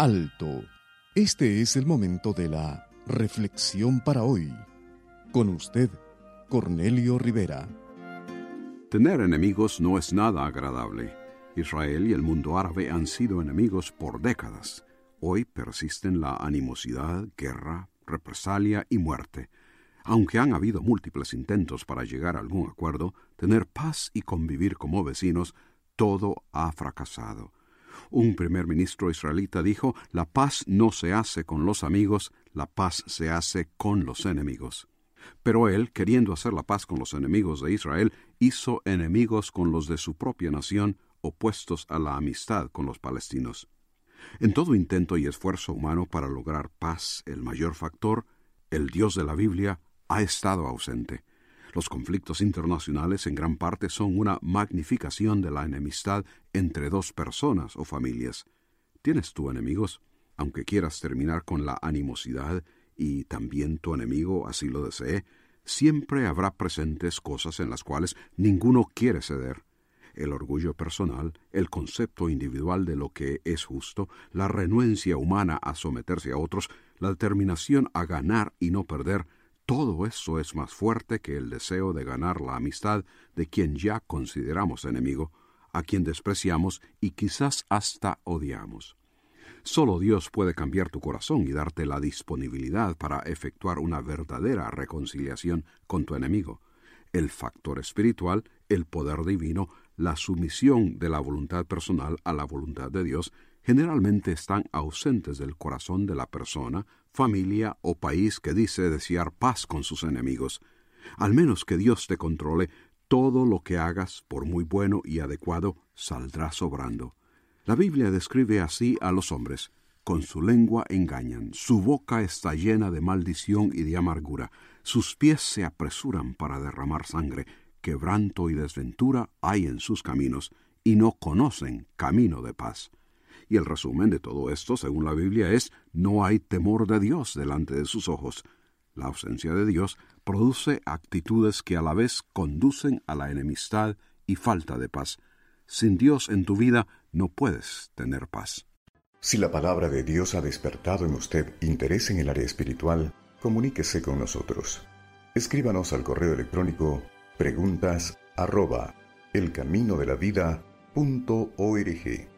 Alto. Este es el momento de la reflexión para hoy. Con usted, Cornelio Rivera. Tener enemigos no es nada agradable. Israel y el mundo árabe han sido enemigos por décadas. Hoy persisten la animosidad, guerra, represalia y muerte. Aunque han habido múltiples intentos para llegar a algún acuerdo, tener paz y convivir como vecinos, todo ha fracasado. Un primer ministro israelita dijo, la paz no se hace con los amigos, la paz se hace con los enemigos. Pero él, queriendo hacer la paz con los enemigos de Israel, hizo enemigos con los de su propia nación, opuestos a la amistad con los palestinos. En todo intento y esfuerzo humano para lograr paz, el mayor factor, el Dios de la Biblia, ha estado ausente. Los conflictos internacionales en gran parte son una magnificación de la enemistad entre dos personas o familias. ¿Tienes tú enemigos? Aunque quieras terminar con la animosidad y también tu enemigo así lo desee, siempre habrá presentes cosas en las cuales ninguno quiere ceder. El orgullo personal, el concepto individual de lo que es justo, la renuencia humana a someterse a otros, la determinación a ganar y no perder, todo eso es más fuerte que el deseo de ganar la amistad de quien ya consideramos enemigo, a quien despreciamos y quizás hasta odiamos. Solo Dios puede cambiar tu corazón y darte la disponibilidad para efectuar una verdadera reconciliación con tu enemigo. El factor espiritual, el poder divino, la sumisión de la voluntad personal a la voluntad de Dios generalmente están ausentes del corazón de la persona, familia o país que dice desear paz con sus enemigos. Al menos que Dios te controle, todo lo que hagas, por muy bueno y adecuado, saldrá sobrando. La Biblia describe así a los hombres. Con su lengua engañan, su boca está llena de maldición y de amargura, sus pies se apresuran para derramar sangre, quebranto y desventura hay en sus caminos, y no conocen camino de paz. Y el resumen de todo esto, según la Biblia, es no hay temor de Dios delante de sus ojos. La ausencia de Dios produce actitudes que a la vez conducen a la enemistad y falta de paz. Sin Dios en tu vida no puedes tener paz. Si la palabra de Dios ha despertado en usted interés en el área espiritual, comuníquese con nosotros. Escríbanos al correo electrónico preguntas arroba elcaminodelavida.org.